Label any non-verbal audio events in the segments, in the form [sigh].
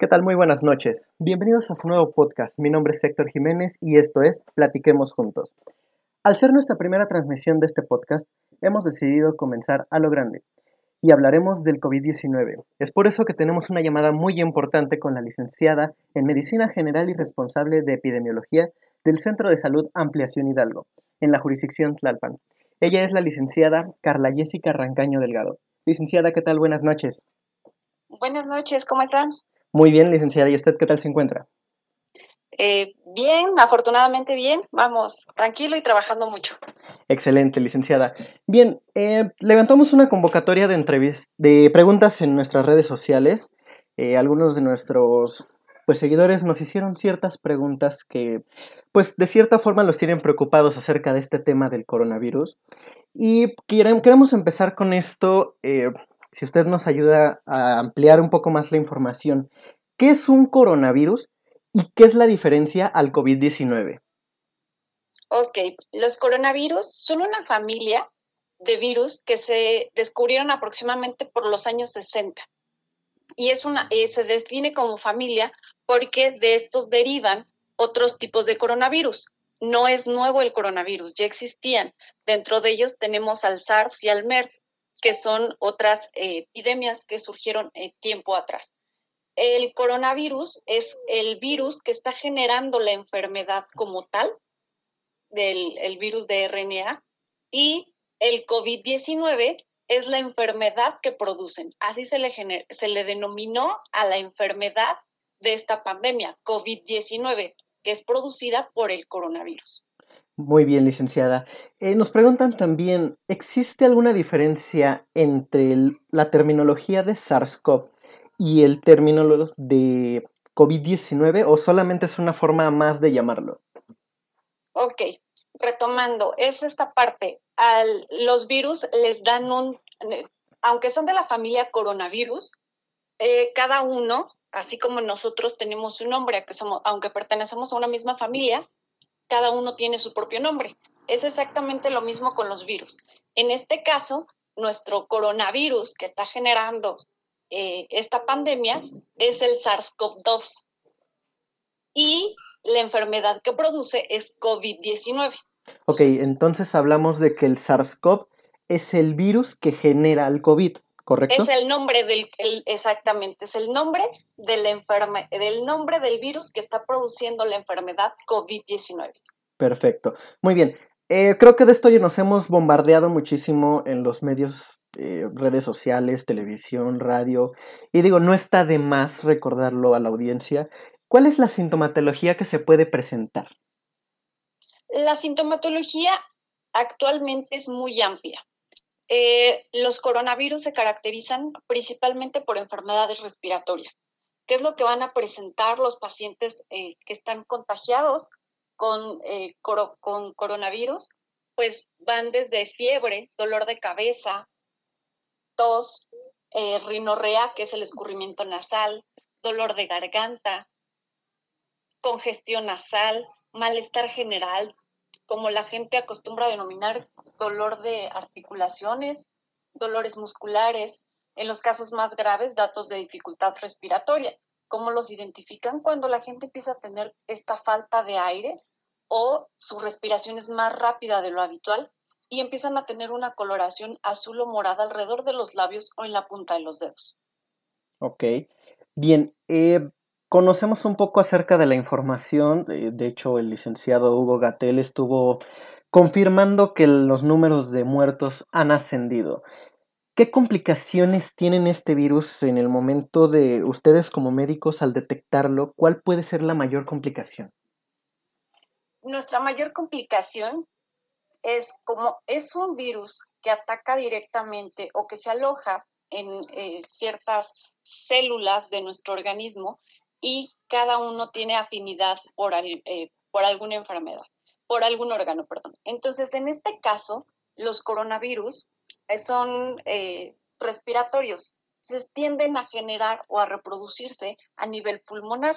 ¿Qué tal? Muy buenas noches. Bienvenidos a su nuevo podcast. Mi nombre es Héctor Jiménez y esto es Platiquemos Juntos. Al ser nuestra primera transmisión de este podcast, hemos decidido comenzar a lo grande y hablaremos del COVID-19. Es por eso que tenemos una llamada muy importante con la licenciada en Medicina General y responsable de Epidemiología del Centro de Salud Ampliación Hidalgo, en la jurisdicción Tlalpan. Ella es la licenciada Carla Jessica Rancaño Delgado. Licenciada, ¿qué tal? Buenas noches. Buenas noches, ¿cómo están? Muy bien, licenciada. ¿Y usted qué tal se encuentra? Eh, bien, afortunadamente bien. Vamos, tranquilo y trabajando mucho. Excelente, licenciada. Bien, eh, levantamos una convocatoria de, de preguntas en nuestras redes sociales. Eh, algunos de nuestros pues, seguidores nos hicieron ciertas preguntas que, pues, de cierta forma los tienen preocupados acerca de este tema del coronavirus. Y queremos empezar con esto si usted nos ayuda a ampliar un poco más la información. ¿Qué es un coronavirus y qué es la diferencia al COVID-19? Ok, los coronavirus son una familia de virus que se descubrieron aproximadamente por los años 60. Y es una, eh, se define como familia porque de estos derivan otros tipos de coronavirus. No es nuevo el coronavirus, ya existían. Dentro de ellos tenemos al SARS y al MERS, que son otras eh, epidemias que surgieron eh, tiempo atrás. El coronavirus es el virus que está generando la enfermedad como tal, del el virus de RNA, y el COVID-19 es la enfermedad que producen. Así se le, se le denominó a la enfermedad de esta pandemia, COVID-19, que es producida por el coronavirus. Muy bien, licenciada. Eh, nos preguntan también, ¿existe alguna diferencia entre la terminología de SARS-CoV y el término de COVID-19 o solamente es una forma más de llamarlo? Ok, retomando, es esta parte. A los virus les dan un, aunque son de la familia coronavirus, eh, cada uno, así como nosotros tenemos un nombre, aunque pertenecemos a una misma familia, cada uno tiene su propio nombre. Es exactamente lo mismo con los virus. En este caso, nuestro coronavirus que está generando eh, esta pandemia es el SARS-CoV-2 y la enfermedad que produce es COVID-19. Ok, entonces hablamos de que el SARS-CoV es el virus que genera el COVID, ¿correcto? Es el nombre del, exactamente, es el nombre de la enferme, del nombre del virus que está produciendo la enfermedad COVID-19. Perfecto. Muy bien. Eh, creo que de esto ya nos hemos bombardeado muchísimo en los medios, eh, redes sociales, televisión, radio. Y digo, no está de más recordarlo a la audiencia. ¿Cuál es la sintomatología que se puede presentar? La sintomatología actualmente es muy amplia. Eh, los coronavirus se caracterizan principalmente por enfermedades respiratorias. ¿Qué es lo que van a presentar los pacientes eh, que están contagiados con, eh, con coronavirus? Pues van desde fiebre, dolor de cabeza, tos, rinorrea, que es el escurrimiento nasal, dolor de garganta, congestión nasal, malestar general, como la gente acostumbra denominar dolor de articulaciones, dolores musculares, en los casos más graves, datos de dificultad respiratoria. ¿Cómo los identifican? Cuando la gente empieza a tener esta falta de aire o su respiración es más rápida de lo habitual y empiezan a tener una coloración azul o morada alrededor de los labios o en la punta de los dedos. Ok. Bien, eh, conocemos un poco acerca de la información. Eh, de hecho, el licenciado Hugo Gatel estuvo confirmando que los números de muertos han ascendido. ¿Qué complicaciones tienen este virus en el momento de ustedes como médicos al detectarlo? ¿Cuál puede ser la mayor complicación? Nuestra mayor complicación es como es un virus que ataca directamente o que se aloja en eh, ciertas células de nuestro organismo, y cada uno tiene afinidad por, eh, por alguna enfermedad, por algún órgano, perdón. Entonces, en este caso, los coronavirus eh, son eh, respiratorios, se tienden a generar o a reproducirse a nivel pulmonar.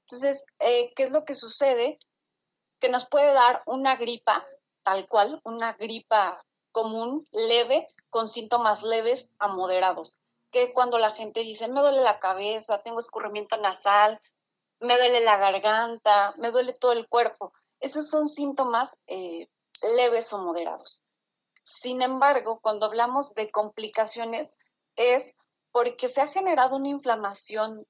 Entonces, ¿qué es lo que sucede? Que nos puede dar una gripa, tal cual, una gripa común, leve, con síntomas leves a moderados que cuando la gente dice, me duele la cabeza, tengo escurrimiento nasal, me duele la garganta, me duele todo el cuerpo. Esos son síntomas eh, leves o moderados. Sin embargo, cuando hablamos de complicaciones, es porque se ha generado una inflamación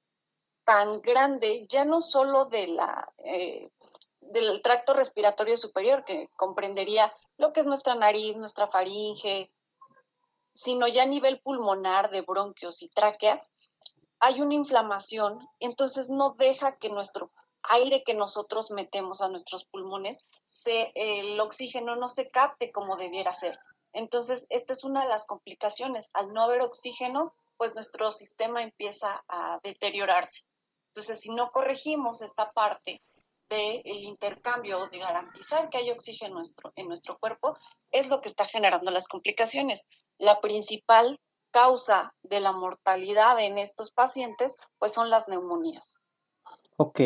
tan grande, ya no solo de la, eh, del tracto respiratorio superior, que comprendería lo que es nuestra nariz, nuestra faringe, sino ya a nivel pulmonar de bronquios y tráquea, hay una inflamación, entonces no deja que nuestro aire que nosotros metemos a nuestros pulmones, se, el oxígeno no se capte como debiera ser. Entonces, esta es una de las complicaciones. Al no haber oxígeno, pues nuestro sistema empieza a deteriorarse. Entonces, si no corregimos esta parte del intercambio de garantizar que hay oxígeno en nuestro cuerpo, es lo que está generando las complicaciones. La principal causa de la mortalidad en estos pacientes, pues son las neumonías. Ok.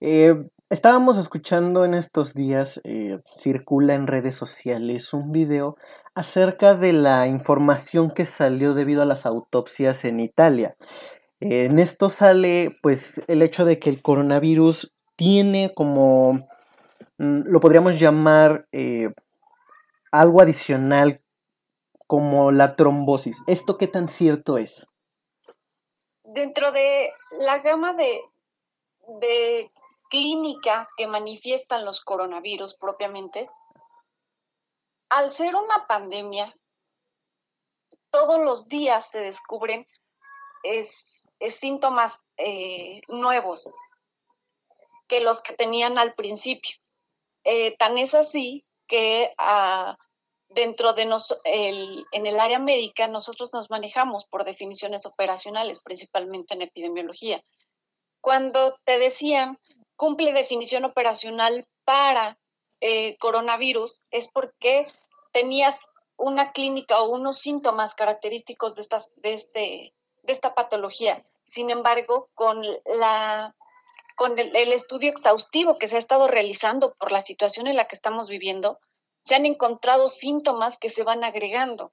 Eh, estábamos escuchando en estos días, eh, circula en redes sociales un video acerca de la información que salió debido a las autopsias en Italia. en esto sale pues el hecho de que el coronavirus tiene como, mm, lo podríamos llamar eh, algo adicional como la trombosis. ¿Esto qué tan cierto es? Dentro de la gama de de clínica que manifiestan los coronavirus propiamente, al ser una pandemia, todos los días se descubren es, síntomas eh, nuevos que los que tenían al principio. Eh, tan es así que ah, dentro de nos, el, en el área médica nosotros nos manejamos por definiciones operacionales, principalmente en epidemiología cuando te decían cumple definición operacional para eh, coronavirus, es porque tenías una clínica o unos síntomas característicos de, estas, de, este, de esta patología. Sin embargo, con, la, con el, el estudio exhaustivo que se ha estado realizando por la situación en la que estamos viviendo, se han encontrado síntomas que se van agregando.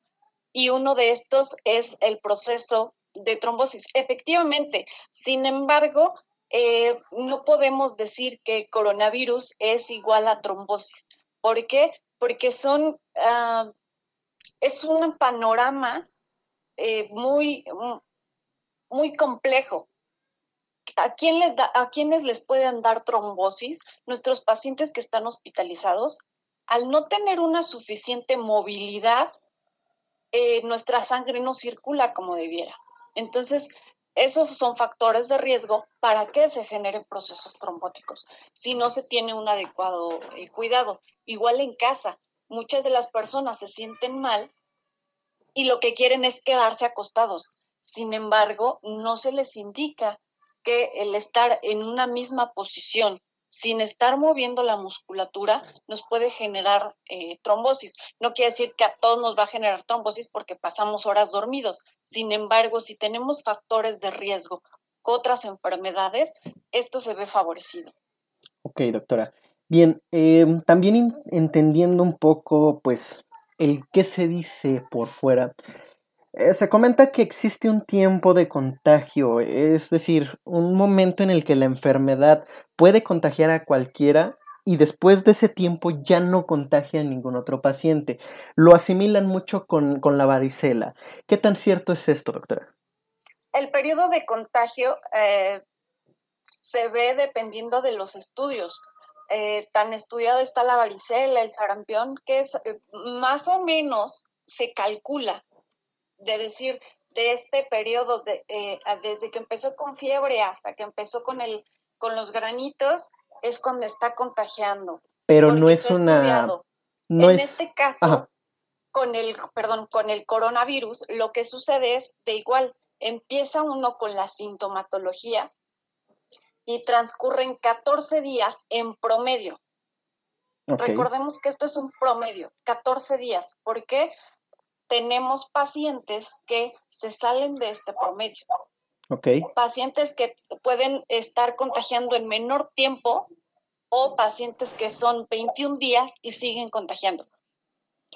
Y uno de estos es el proceso de trombosis. Efectivamente, sin embargo, eh, no podemos decir que coronavirus es igual a trombosis. ¿Por qué? Porque son, ah, es un panorama eh, muy, muy complejo. ¿A, quién les da, ¿A quiénes les pueden dar trombosis? Nuestros pacientes que están hospitalizados, al no tener una suficiente movilidad, eh, nuestra sangre no circula como debiera. Entonces, esos son factores de riesgo para que se generen procesos trombóticos si no se tiene un adecuado eh, cuidado. Igual en casa, muchas de las personas se sienten mal y lo que quieren es quedarse acostados. Sin embargo, no se les indica que el estar en una misma posición sin estar moviendo la musculatura, nos puede generar eh, trombosis. No quiere decir que a todos nos va a generar trombosis porque pasamos horas dormidos. Sin embargo, si tenemos factores de riesgo, otras enfermedades, esto se ve favorecido. Ok, doctora. Bien, em, también entendiendo un poco, pues, el qué se dice por fuera, eh, se comenta que existe un tiempo de contagio, es decir, un momento en el que la enfermedad puede contagiar a cualquiera y después de ese tiempo ya no contagia a ningún otro paciente. Lo asimilan mucho con, la varicela. ¿Qué tan cierto es esto, doctora? El periodo de contagio eh, se ve dependiendo de los estudios. Eh, tan estudiado está la varicela, el sarampión, que es más o menos se calcula de decir, de este periodo, de, eh, desde que empezó con fiebre hasta que empezó con, el, con los granitos, es cuando está contagiando. Pero no es una... No en este caso, con el, perdón, con el coronavirus, lo que sucede es de igual, empieza uno con la sintomatología y transcurren 14 días en promedio. Recordemos que esto es un promedio, 14 días. ¿Por qué? Tenemos pacientes que se salen de este promedio. Okay. Pacientes que pueden estar contagiando en menor tiempo o pacientes que son 21 días y siguen contagiando.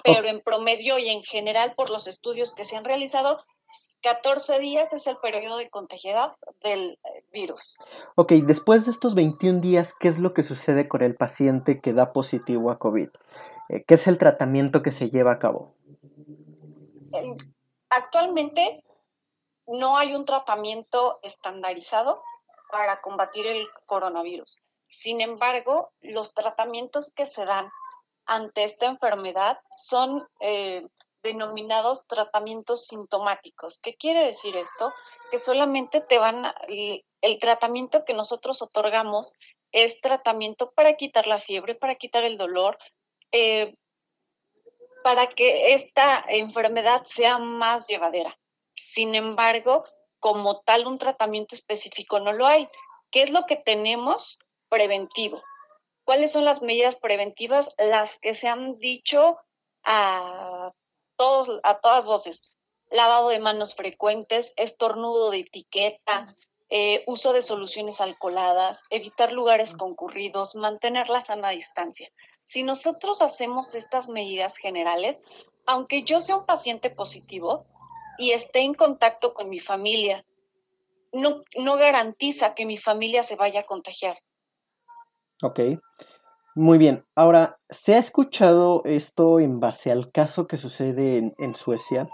Pero en promedio y en general por los estudios que se han realizado, 14 días es el periodo de contagiedad del eh, virus. Ok, después de estos 21 días, ¿qué es lo que sucede con el paciente que da positivo a COVID? Eh, ¿Qué es el tratamiento que se lleva a cabo? Actualmente no hay un tratamiento estandarizado para combatir el coronavirus. Sin embargo, los tratamientos que se dan ante esta enfermedad son eh, denominados tratamientos sintomáticos. ¿Qué quiere decir esto? Que solamente te van a, el, tratamiento que nosotros otorgamos es tratamiento para quitar la fiebre, para quitar el dolor, eh, para que esta enfermedad sea más llevadera. Sin embargo, como tal, un tratamiento específico no lo hay. ¿Qué es lo que tenemos preventivo? ¿Cuáles son las medidas preventivas? Las que se han dicho a todos, a todas voces. Lavado de manos frecuentes, estornudo de etiqueta, eh, uso de soluciones alcoholadas, evitar lugares concurridos, mantener la sana distancia. Si nosotros hacemos estas medidas generales, aunque yo sea un paciente positivo y esté en contacto con mi familia, no, no garantiza que mi familia se vaya a contagiar. Ok. Muy bien, ahora, ¿se ha escuchado esto en base al caso que sucede en, Suecia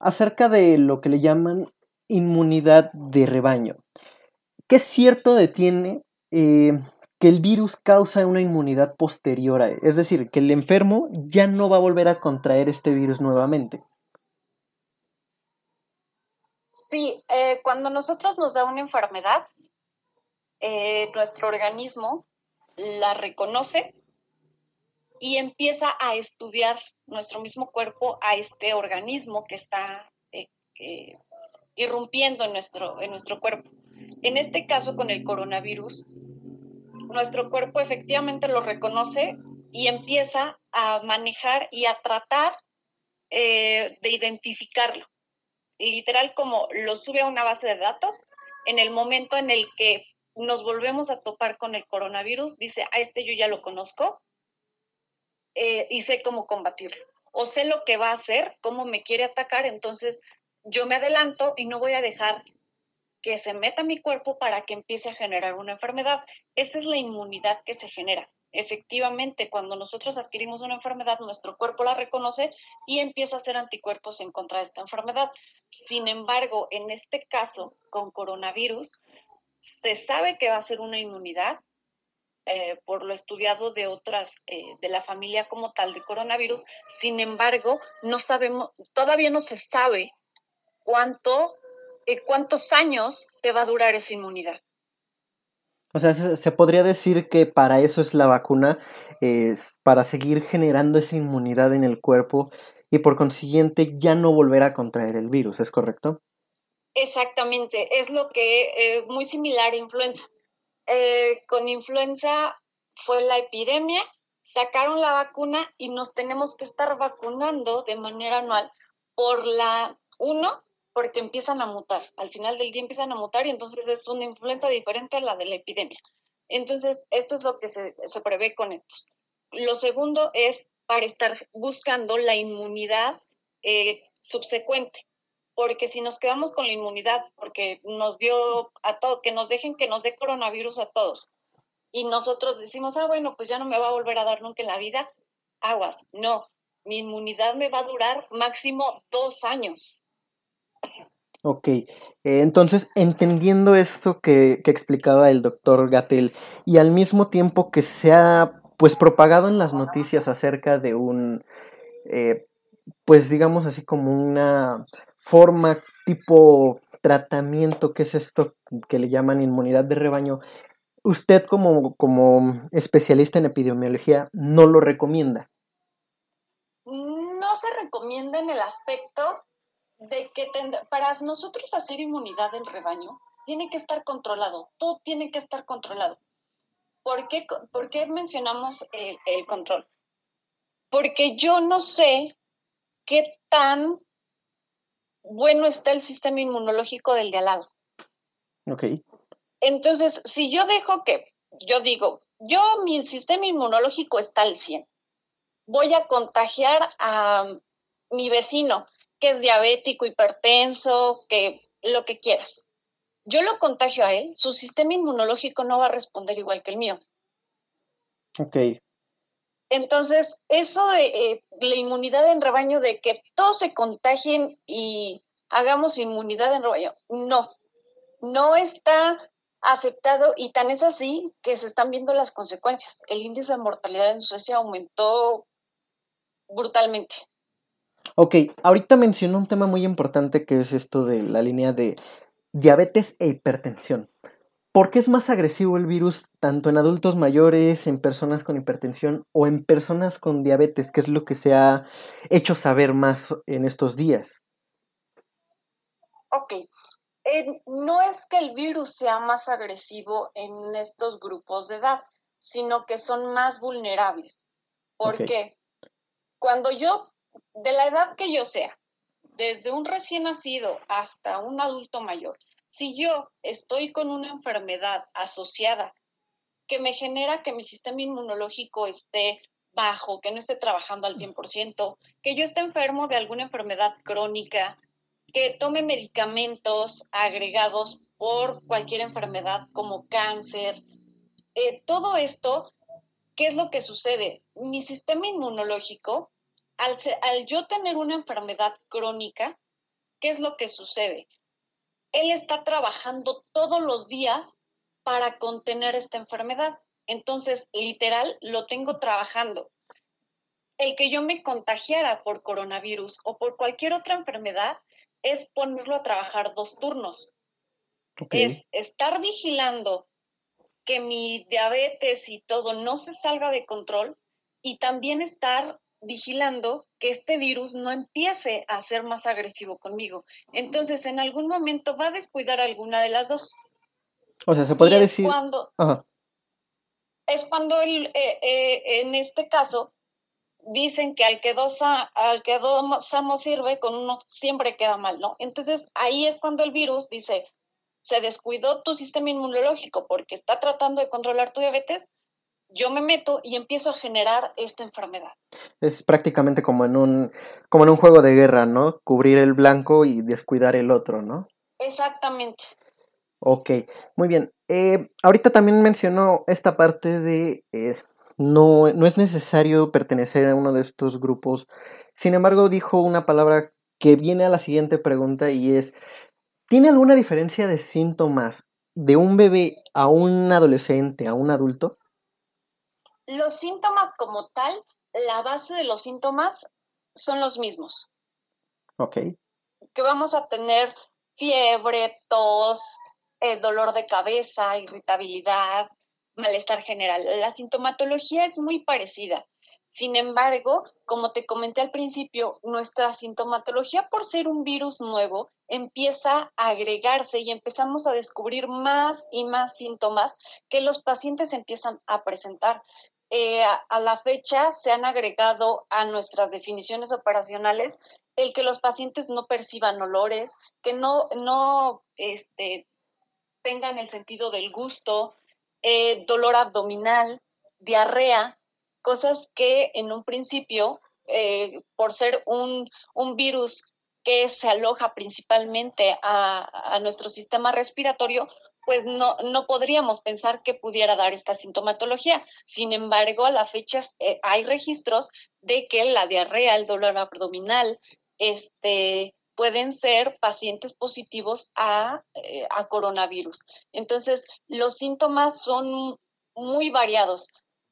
acerca de lo que le llaman inmunidad de rebaño? ¿Qué cierto detiene eh, que el virus causa una inmunidad posterior a él? Es decir, que el enfermo ya no va a volver a contraer este virus nuevamente. Sí, eh, cuando nosotros nos da una enfermedad, eh, nuestro organismo la reconoce y empieza a estudiar nuestro mismo cuerpo a este organismo que está eh, irrumpiendo en nuestro, en nuestro cuerpo. En este caso, con el coronavirus, nuestro cuerpo efectivamente lo reconoce y empieza a manejar y a tratar eh, de identificarlo. Literal, como lo sube a una base de datos, en el momento en el que nos volvemos a topar con el coronavirus, dice, a este yo ya lo conozco eh, y sé cómo combatirlo. O sé lo que va a hacer, cómo me quiere atacar, entonces yo me adelanto y no voy a dejar que se meta a mi cuerpo para que empiece a generar una enfermedad. Esa es la inmunidad que se genera. Efectivamente, cuando nosotros adquirimos una enfermedad, nuestro cuerpo la reconoce y empieza a hacer anticuerpos en contra de esta enfermedad. Sin embargo, en este caso, con coronavirus, se sabe que va a ser una inmunidad eh, por lo estudiado de otras, eh, de la familia como tal de coronavirus. Sin embargo, no sabemos, todavía no se sabe cuánto, cuántos años te va a durar esa inmunidad. O sea, se, podría decir que para eso es la vacuna, es para seguir generando esa inmunidad en el cuerpo y por consiguiente ya no volver a contraer el virus, ¿es correcto? Exactamente, es lo que eh, muy similar a influenza. Eh, con influenza fue la epidemia, sacaron la vacuna y nos tenemos que estar vacunando de manera anual por la, uno, porque empiezan a mutar, al final del día empiezan a mutar y entonces es una influenza diferente a la de la epidemia. Entonces, esto es lo que se, se prevé con estos. Lo segundo es para estar buscando la inmunidad eh, subsecuente porque si nos quedamos con la inmunidad, porque nos dio a todos, que nos dejen que nos dé coronavirus a todos, y nosotros decimos, ah, bueno, pues ya no me va a volver a dar nunca en la vida, aguas, no, mi inmunidad me va a durar máximo dos años. Ok, eh, entonces entendiendo esto que, que, explicaba el doctor Gatel y al mismo tiempo que se ha pues propagado en las noticias acerca de un, eh, pues digamos así como una forma tipo tratamiento, que es esto que le llaman inmunidad de rebaño, usted como, como especialista en epidemiología no lo recomienda. No se recomienda en el aspecto de que para nosotros hacer inmunidad del rebaño tiene que estar controlado, todo tiene que estar controlado. ¿Por qué, mencionamos el, el control? Porque yo no sé qué tan bueno está el sistema inmunológico del de al lado. Ok. Entonces, si yo dejo que, yo digo, yo mi sistema inmunológico está al 100, voy a contagiar a mi vecino que es diabético, hipertenso, que lo que quieras. Yo lo contagio a él, su sistema inmunológico no va a responder igual que el mío. Ok. Entonces, eso de eh, la inmunidad en rebaño, de que todos se contagien y hagamos inmunidad en rebaño, no, no está aceptado y tan es así que se están viendo las consecuencias. El índice de mortalidad en Suecia aumentó brutalmente. Ok, ahorita mencionó un tema muy importante que es esto de la línea de diabetes e hipertensión. ¿Por qué es más agresivo el virus tanto en adultos mayores, en personas con hipertensión o en personas con diabetes? ¿Qué es lo que se ha hecho saber más en estos días? Ok, no es que el virus sea más agresivo en estos grupos de edad, sino que son más vulnerables. ¿Por qué? Cuando yo, de la edad que yo sea, desde un recién nacido hasta un adulto mayor, si yo estoy con una enfermedad asociada que me genera que mi sistema inmunológico esté bajo, que no esté trabajando al 100%, que yo esté enfermo de alguna enfermedad crónica, que tome medicamentos agregados por cualquier enfermedad como cáncer, eh, todo esto, ¿qué es lo que sucede? Mi sistema inmunológico, al, al yo tener una enfermedad crónica, ¿qué es lo que sucede? él está trabajando todos los días para contener esta enfermedad. Entonces, literal, lo tengo trabajando. El que yo me contagiara por coronavirus o por cualquier otra enfermedad es ponerlo a trabajar dos turnos. Es estar vigilando que mi diabetes y todo no se salga de control y también estar vigilando que este virus no empiece a ser más agresivo conmigo. Entonces, en algún momento va a descuidar alguna de las dos. O sea, se podría decir... Cuando, Es cuando el, eh, eh, en este caso dicen que al que dos al que dos sirve, con uno siempre queda mal, ¿no? Entonces, ahí es cuando el virus dice, se descuidó tu sistema inmunológico porque está tratando de controlar tu diabetes, yo me meto y empiezo a generar esta enfermedad. Es prácticamente como en un, como en un juego de guerra, ¿no? Cubrir el blanco y descuidar el otro, ¿no? Exactamente. Ok, muy bien. Eh, ahorita también mencionó esta parte de eh, no, no es necesario pertenecer a uno de estos grupos. Sin embargo, dijo una palabra que viene a la siguiente pregunta y es, ¿tiene alguna diferencia de síntomas de un bebé a un adolescente, a un adulto? Los síntomas como tal, la base de los síntomas son los mismos. Ok. Que vamos a tener fiebre, tos, eh, dolor de cabeza, irritabilidad, malestar general. La sintomatología es muy parecida. Sin embargo, como te comenté al principio, nuestra sintomatología por ser un virus nuevo empieza a agregarse y empezamos a descubrir más y más síntomas que los pacientes empiezan a presentar. Eh, a, la fecha se han agregado a nuestras definiciones operacionales el que los pacientes no perciban olores, que no, no este, tengan el sentido del gusto, eh, dolor abdominal, diarrea, cosas que en un principio, eh, por ser un, un, virus que se aloja principalmente a, a nuestro sistema respiratorio, pues no, no podríamos pensar que pudiera dar esta sintomatología. Sin embargo, a la fecha eh, hay registros de que la diarrea, el dolor abdominal, este, pueden ser pacientes positivos a, eh, a coronavirus. Entonces, los síntomas son muy variados,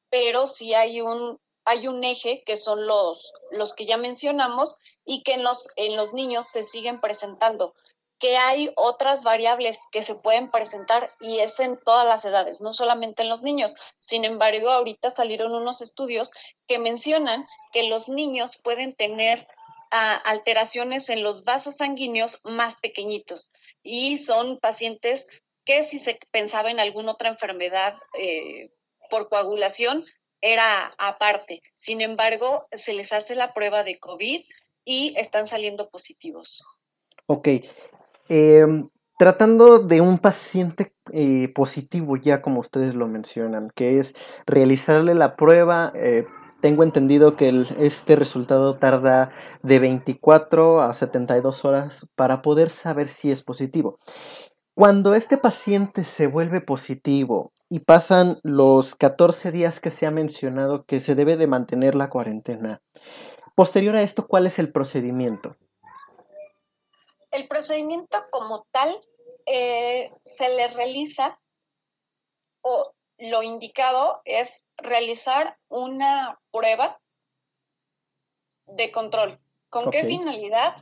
pero sí hay un, hay un eje que son los, los que ya mencionamos y que en los, en los niños se siguen presentando que hay otras variables que se pueden presentar y es en todas las edades, no solamente en los niños. Sin embargo, ahorita salieron unos estudios que mencionan que los niños pueden tener ah, alteraciones en los vasos sanguíneos más pequeñitos y son pacientes que si se pensaba en alguna otra enfermedad eh, por coagulación, era aparte. Sin embargo, se les hace la prueba de COVID y están saliendo positivos. Ok, Em, tratando de un paciente eh, positivo, ya como ustedes lo mencionan, que es realizarle la prueba, eh, tengo entendido que este resultado tarda de 24 a 72 horas para poder saber si es positivo. Cuando este paciente se vuelve positivo y pasan los 14 días que se ha mencionado que se debe de mantener la cuarentena, posterior a esto, ¿cuál es el procedimiento? El procedimiento como tal eh, se le realiza o lo indicado es realizar una prueba de control. ¿Con qué finalidad?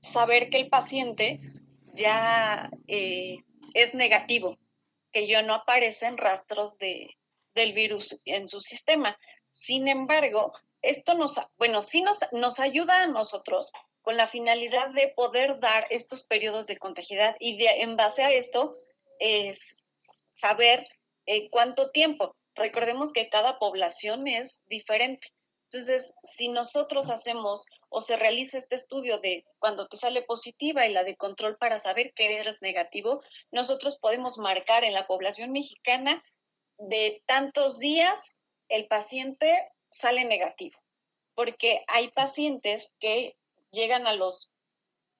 Saber que el paciente ya eh, es negativo, que ya no aparecen rastros de, del virus en su sistema. Sin embargo, esto nos, bueno, sí nos, nos ayuda a nosotros con la finalidad de poder dar estos periodos de contagiedad y en base a esto es saber eh, cuánto tiempo. Recordemos que cada población es diferente. Entonces, si nosotros hacemos o se realiza este estudio de cuando te sale positiva y la de control para saber que eres negativo, nosotros podemos marcar en la población mexicana de tantos días el paciente sale negativo, porque hay pacientes que llegan a los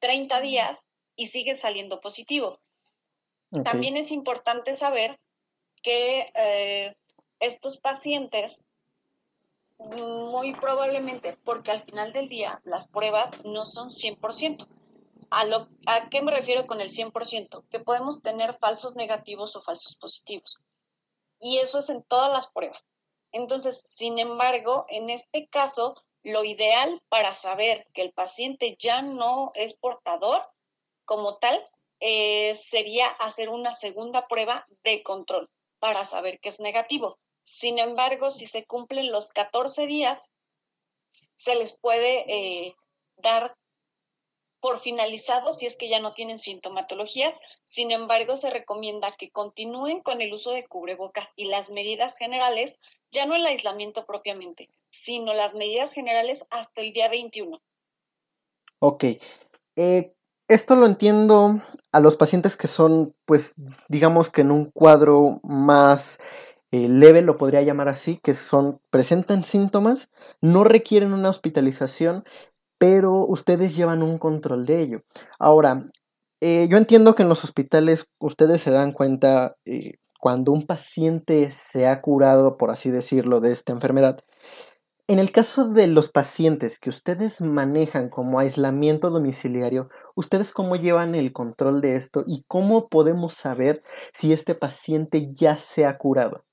30 días y sigue saliendo positivo. También es importante saber que eh, estos pacientes muy probablemente, porque al final del día las pruebas no son 100%. ¿A, lo, ¿A qué me refiero con el 100%? Que podemos tener falsos negativos o falsos positivos. Y eso es en todas las pruebas. Entonces, sin embargo, en este caso, lo ideal para saber que el paciente ya no es portador como tal eh, sería hacer una segunda prueba de control para saber que es negativo. Sin embargo, si se cumplen los 14 días, se les puede eh, dar por finalizado si es que ya no tienen sintomatologías. Sin embargo, se recomienda que continúen con el uso de cubrebocas y las medidas generales, ya no el aislamiento propiamente, sino las medidas generales hasta el día 21. Ok. Eh, esto lo entiendo a los pacientes que son, pues, digamos que en un cuadro más eh, leve, lo podría llamar así, que son, presentan síntomas, no requieren una hospitalización, pero ustedes llevan un control de ello. Ahora, eh, yo entiendo que en los hospitales ustedes se dan cuenta cuando un paciente se ha curado, por así decirlo, de esta enfermedad, en el caso de los pacientes que ustedes manejan como aislamiento domiciliario, ¿ustedes cómo llevan el control de esto y cómo podemos saber si este paciente ya se ha curado?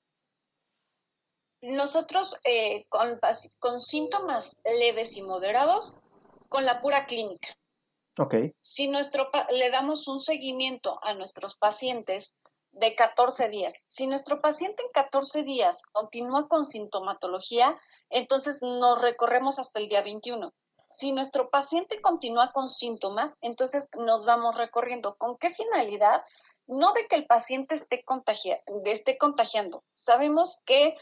Nosotros eh, con, síntomas leves y moderados, con la pura clínica. Ok. Si nuestro, le damos un seguimiento a nuestros pacientes de 14 días. Si nuestro paciente en 14 días continúa con sintomatología, entonces nos recorremos hasta el día 21. Si nuestro paciente continúa con síntomas, entonces nos vamos recorriendo. ¿Con qué finalidad? No de que el paciente esté, esté contagiando. Sabemos que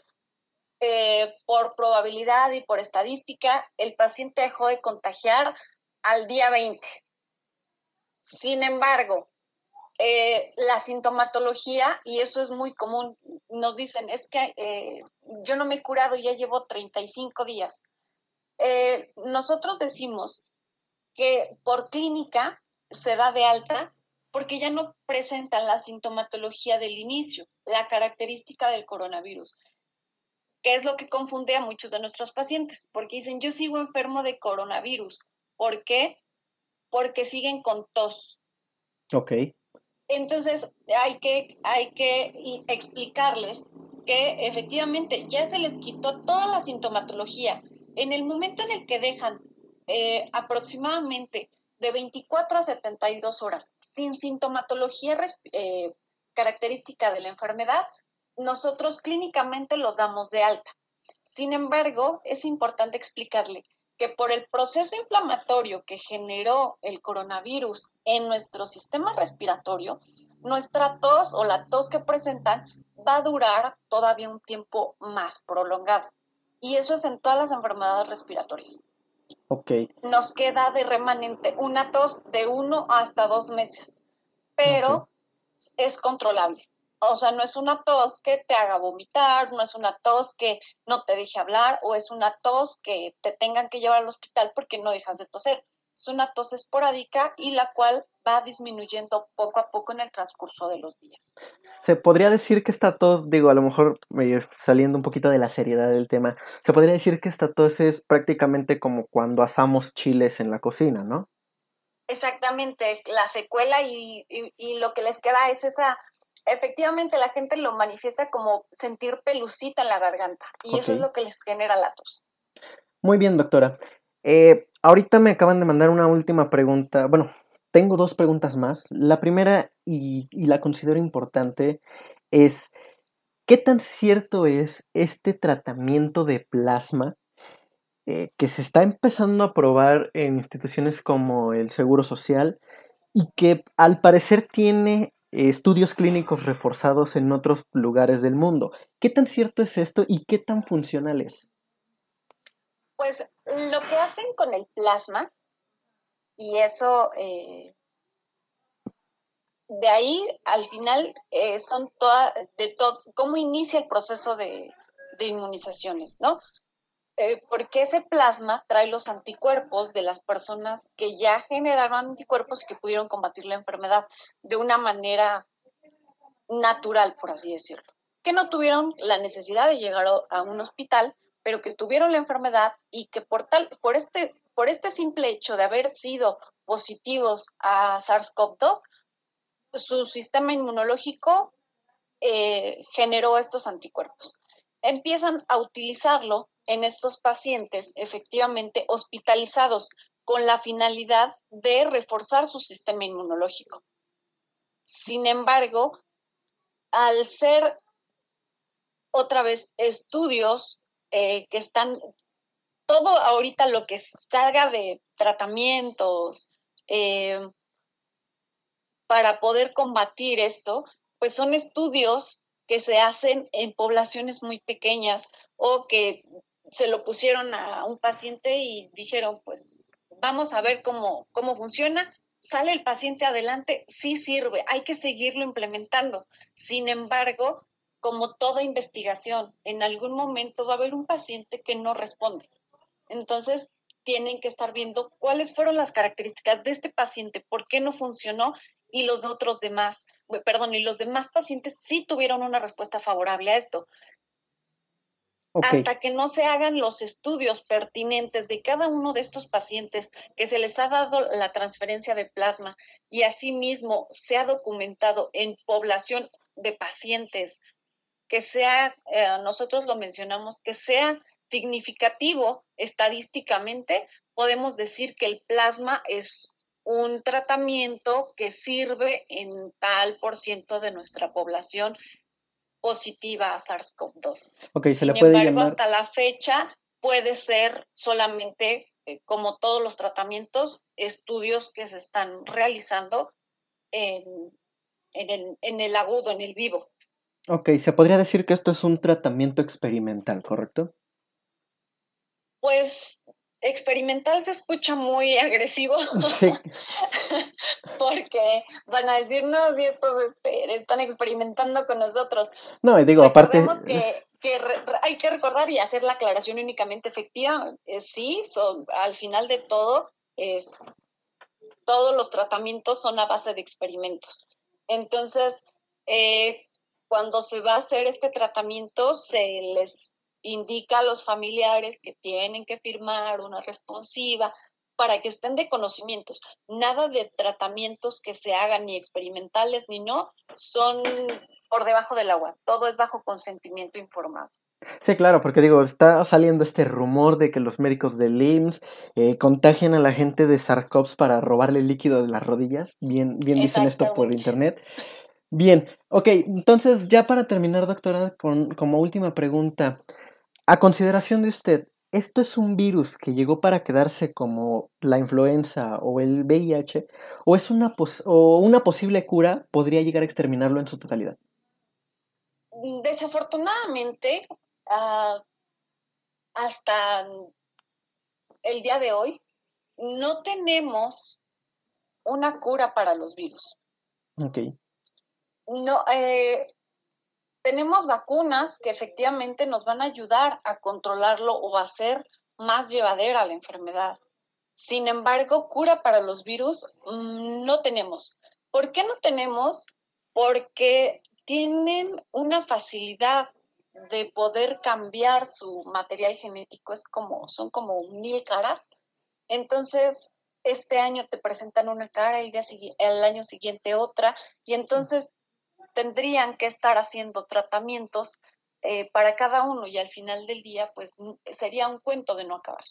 eh, por probabilidad y por estadística, el paciente dejó de contagiar al día 20. Sin embargo, eh, la sintomatología, y eso es muy común, nos dicen, es que eh, yo no me he curado, ya llevo 35 días. Nosotros decimos que por clínica se da de alta porque ya no presentan la sintomatología del inicio, la característica del coronavirus, que es lo que confunde a muchos de nuestros pacientes, porque dicen, yo sigo enfermo de coronavirus. ¿Por qué? Porque siguen con tos. Ok. Entonces hay que, hay que explicarles que efectivamente ya se les quitó toda la sintomatología. En el momento en el que dejan eh, aproximadamente de 24 a 72 horas sin sintomatología eh, característica de la enfermedad, nosotros clínicamente los damos de alta. Sin embargo, es importante explicarle que por el proceso inflamatorio que generó el coronavirus en nuestro sistema respiratorio, nuestra tos o la tos que presentan va a durar todavía un tiempo más prolongado. Y eso es en todas las enfermedades respiratorias. Ok. Nos queda de remanente una tos de uno hasta dos meses, pero es controlable. O sea, no es una tos que te haga vomitar, no es una tos que no te deje hablar o es una tos que te tengan que llevar al hospital porque no dejas de toser. Es una tos esporádica y la cual va disminuyendo poco a poco en el transcurso de los días. Se podría decir que esta tos, digo, a lo mejor eh, saliendo un poquito de la seriedad del tema, se podría decir que esta tos es prácticamente como cuando asamos chiles en la cocina, ¿no? Exactamente, la secuela y, lo que les queda es esa, efectivamente la gente lo manifiesta como sentir pelucita en la garganta y eso es lo que les genera la tos. Muy bien, doctora. Eh, ahorita me acaban de mandar una última pregunta. Bueno, tengo dos preguntas más. La primera, y, y la considero importante, es, ¿qué tan cierto es este tratamiento de plasma eh, que se está empezando a probar en instituciones como el Seguro Social y que al parecer tiene estudios clínicos reforzados en otros lugares del mundo. ¿Qué tan cierto es esto y qué tan funcional es? Pues lo que hacen con el plasma, y eso, eh, de ahí al final eh, son todas, de todo, cómo inicia el proceso de, de inmunizaciones, ¿no? Eh, porque ese plasma trae los anticuerpos de las personas que ya generaron anticuerpos y que pudieron combatir la enfermedad de una manera natural, por así decirlo, que no tuvieron la necesidad de llegar a un hospital, pero que tuvieron la enfermedad y que por tal, por este, por este simple hecho de haber sido positivos a SARS-CoV-2, su sistema inmunológico eh, generó estos anticuerpos. Empiezan a utilizarlo en estos pacientes efectivamente hospitalizados con la finalidad de reforzar su sistema inmunológico. Sin embargo, al ser otra vez estudios eh, que están, todo ahorita lo que salga de tratamientos eh, para poder combatir esto, pues son estudios que se hacen en poblaciones muy pequeñas o que se lo pusieron a un paciente y dijeron, pues vamos a ver cómo, cómo funciona. Sale el paciente adelante, sí sirve, hay que seguirlo implementando. Sin embargo, como toda investigación, en algún momento va a haber un paciente que no responde. Entonces, tienen que estar viendo cuáles fueron las características de este paciente, por qué no funcionó y los otros demás, perdón, y los demás pacientes sí tuvieron una respuesta favorable a esto. Hasta que no se hagan los estudios pertinentes de cada uno de estos pacientes que se les ha dado la transferencia de plasma y asimismo se ha documentado en población de pacientes que sea, eh, nosotros lo mencionamos, que sea significativo estadísticamente, podemos decir que el plasma es un tratamiento que sirve en tal por ciento de nuestra población positiva a SARS-CoV-2. Okay, se Sin le puede embargo, hasta la fecha puede ser solamente, eh, como todos los tratamientos, estudios que se están realizando en, en, el, en el agudo, en el vivo. Ok, se podría decir que esto es un tratamiento experimental, ¿correcto? Pues experimental se escucha muy agresivo. Sí. [laughs] porque van a decir, no, si estos este, están experimentando con nosotros. No, y digo, aparte. Que, que hay que recordar y hacer la aclaración únicamente efectiva. Eh, sí, son, al final de todo, es todos los tratamientos son a base de experimentos. Entonces, eh, cuando se va a hacer este tratamiento, se les indica a los familiares que tienen que firmar una responsiva para que estén de conocimientos. Nada de tratamientos que se hagan ni experimentales ni no son por debajo del agua. Todo es bajo consentimiento informado. Sí, claro, porque digo, está saliendo este rumor de que los médicos de IMSS eh, contagian a la gente de Sarcops para robarle líquido de las rodillas. Bien, bien dicen esto por internet. Bien, ok, entonces ya para terminar, doctora, con, como última pregunta, a consideración de usted, ¿esto es un virus que llegó para quedarse como la influenza o el VIH? ¿O es una, o una posible cura podría llegar a exterminarlo en su totalidad? Desafortunadamente, ah, hasta el día de hoy, no tenemos una cura para los virus. Ok. No, eh, tenemos vacunas que efectivamente nos van a ayudar a controlarlo o a hacer más llevadera la enfermedad. Sin embargo, cura para los virus mm, no tenemos. ¿Por qué no tenemos? Porque tienen una facilidad de poder cambiar su material genético, es como, son como mil caras. Entonces, este año te presentan una cara y el año siguiente otra, y entonces tendrían que estar haciendo tratamientos eh, para cada uno y al final del día, pues sería un cuento de no acabar.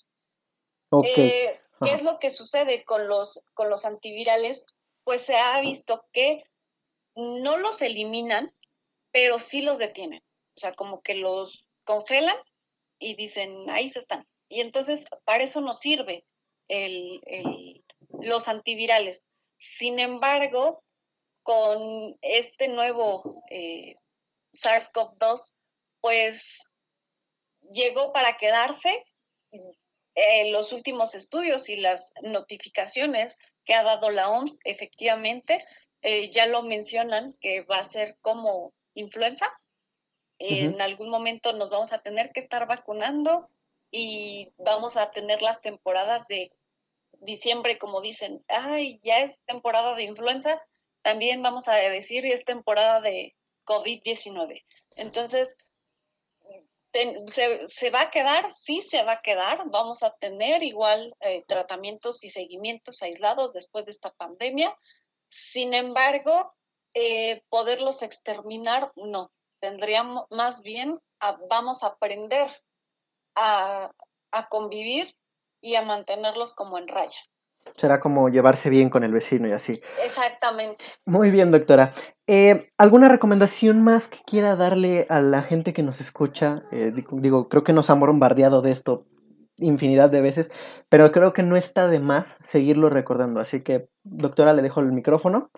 Eh, ¿Qué es lo que sucede con los, con los antivirales? Pues se ha visto que no los eliminan, pero sí los detienen. O sea, como que los congelan y dicen, ahí se están. Y entonces, para eso nos sirve el, los antivirales. Sin embargo, con este nuevo eh, SARS-CoV-2, pues llegó para quedarse. Eh, los últimos estudios y las notificaciones que ha dado la OMS, efectivamente, eh, ya lo mencionan que va a ser como influenza. En algún momento nos vamos a tener que estar vacunando y vamos a tener las temporadas de diciembre, como dicen, ay, ya es temporada de influenza, también vamos a decir, es temporada de COVID-19. Entonces, se, va a quedar, sí se va a quedar, vamos a tener igual eh, tratamientos y seguimientos aislados después de esta pandemia. Sin embargo, eh, poderlos exterminar, no. Tendríamos más bien, vamos a aprender a, a convivir y a mantenerlos como en raya. Será como llevarse bien con el vecino y así. Exactamente. Muy bien, doctora. Eh, ¿Alguna recomendación más que quiera darle a la gente que nos escucha? Eh, digo, creo que nos han bombardeado de esto infinidad de veces, pero creo que no está de más seguirlo recordando. Así que, doctora, le dejo el micrófono.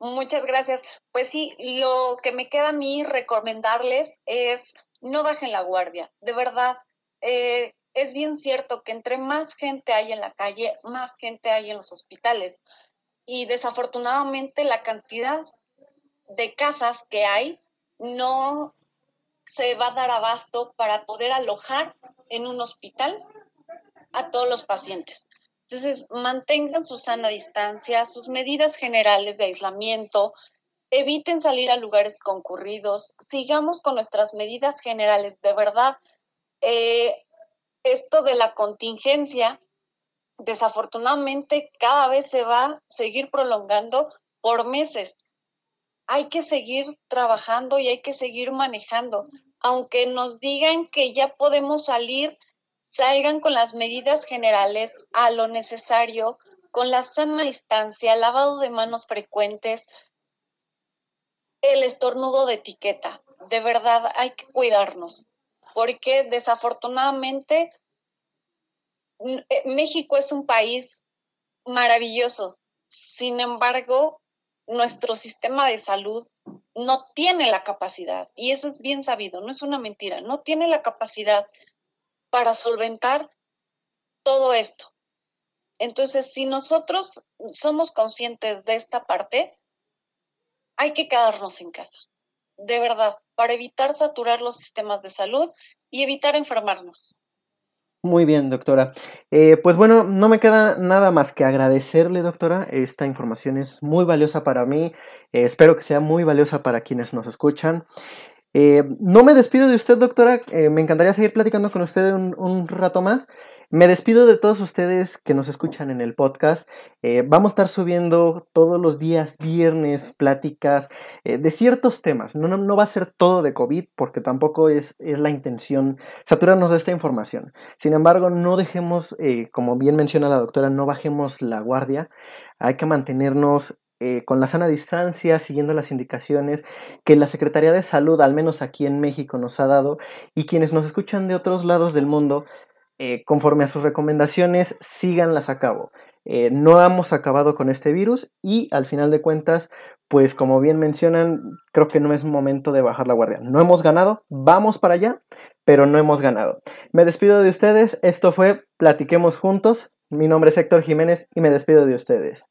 Muchas gracias. Pues sí, lo que me queda a mí recomendarles es no bajen la guardia. De verdad, eh, es bien cierto que entre más gente hay en la calle, más gente hay en los hospitales. Y desafortunadamente la cantidad de casas que hay no se va a dar abasto para poder alojar en un hospital a todos los pacientes. Entonces, mantengan su sana distancia, sus medidas generales de aislamiento, eviten salir a lugares concurridos, sigamos con nuestras medidas generales. De verdad, eh, esto de la contingencia, desafortunadamente, cada vez se va a seguir prolongando por meses. Hay que seguir trabajando y hay que seguir manejando. Aunque nos digan que ya podemos salir, salgan con las medidas generales a lo necesario, con la sana distancia, lavado de manos frecuentes, el estornudo de etiqueta. De verdad, hay que cuidarnos porque desafortunadamente eh, México es un país maravilloso. Sin embargo, nuestro sistema de salud no tiene la capacidad, y eso es bien sabido, no es una mentira, no tiene la capacidad para solventar todo esto. Entonces, si nosotros somos conscientes de esta parte, hay que quedarnos en casa, de verdad para evitar saturar los sistemas de salud y evitar enfermarnos. Muy bien, doctora. Eh, pues bueno, no me queda nada más que agradecerle, doctora. Esta información es muy valiosa para mí. Eh, espero que sea muy valiosa para quienes nos escuchan. Eh, no me despido de usted, doctora. me encantaría seguir platicando con usted un rato más. Me despido de todos ustedes que nos escuchan en el podcast. Eh, vamos a estar subiendo todos los días, viernes, pláticas eh, de ciertos temas. No, va a ser todo de COVID porque tampoco es, la intención saturarnos de esta información. Sin embargo, no dejemos, eh, como bien menciona la doctora, no bajemos la guardia. Hay que mantenernos con la sana distancia, siguiendo las indicaciones que la Secretaría de Salud, al menos aquí en México, nos ha dado, y quienes nos escuchan de otros lados del mundo, eh, conforme a sus recomendaciones, síganlas a cabo. Eh, no hemos acabado con este virus y al final de cuentas, pues como bien mencionan, creo que no es momento de bajar la guardia. No hemos ganado, vamos para allá, pero no hemos ganado. Me despido de ustedes, esto fue Platiquemos Juntos. Mi nombre es Héctor Jiménez y me despido de ustedes.